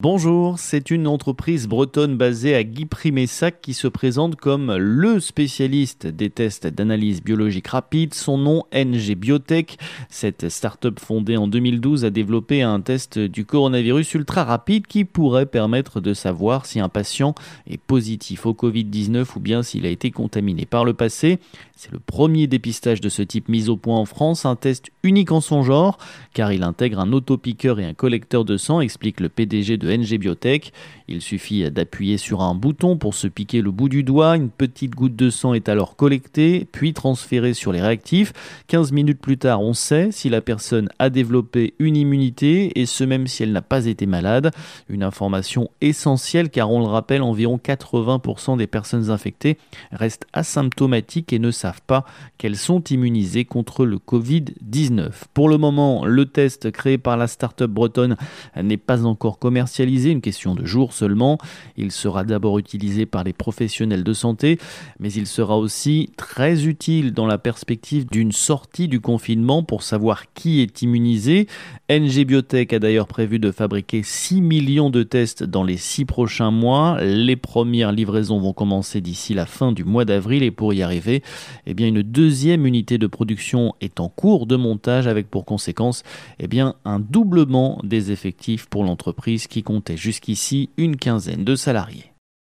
Bonjour, c'est une entreprise bretonne basée à Guy-Primessac qui se présente comme le spécialiste des tests d'analyse biologique rapide. Son nom, NG Biotech. Cette start-up fondée en 2012 a développé un test du coronavirus ultra rapide qui pourrait permettre de savoir si un patient est positif au Covid-19 ou bien s'il a été contaminé par le passé. C'est le premier dépistage de ce type mis au point en France, un test unique en son genre car il intègre un autopiqueur et un collecteur de sang, explique le PDG de NG Biotech. Il suffit d'appuyer sur un bouton pour se piquer le bout du doigt. Une petite goutte de sang est alors collectée, puis transférée sur les réactifs. 15 minutes plus tard, on sait si la personne a développé une immunité, et ce même si elle n'a pas été malade. Une information essentielle car on le rappelle, environ 80% des personnes infectées restent asymptomatiques et ne savent pas qu'elles sont immunisées contre le Covid-19. Pour le moment, le test créé par la start-up bretonne n'est pas encore une question de jours seulement. Il sera d'abord utilisé par les professionnels de santé, mais il sera aussi très utile dans la perspective d'une sortie du confinement pour savoir qui est immunisé. NG Biotech a d'ailleurs prévu de fabriquer 6 millions de tests dans les 6 prochains mois. Les premières livraisons vont commencer d'ici la fin du mois d'avril et pour y arriver, eh bien une deuxième unité de production est en cours de montage avec pour conséquence eh bien un doublement des effectifs pour l'entreprise qui comptait jusqu'ici une quinzaine de salariés.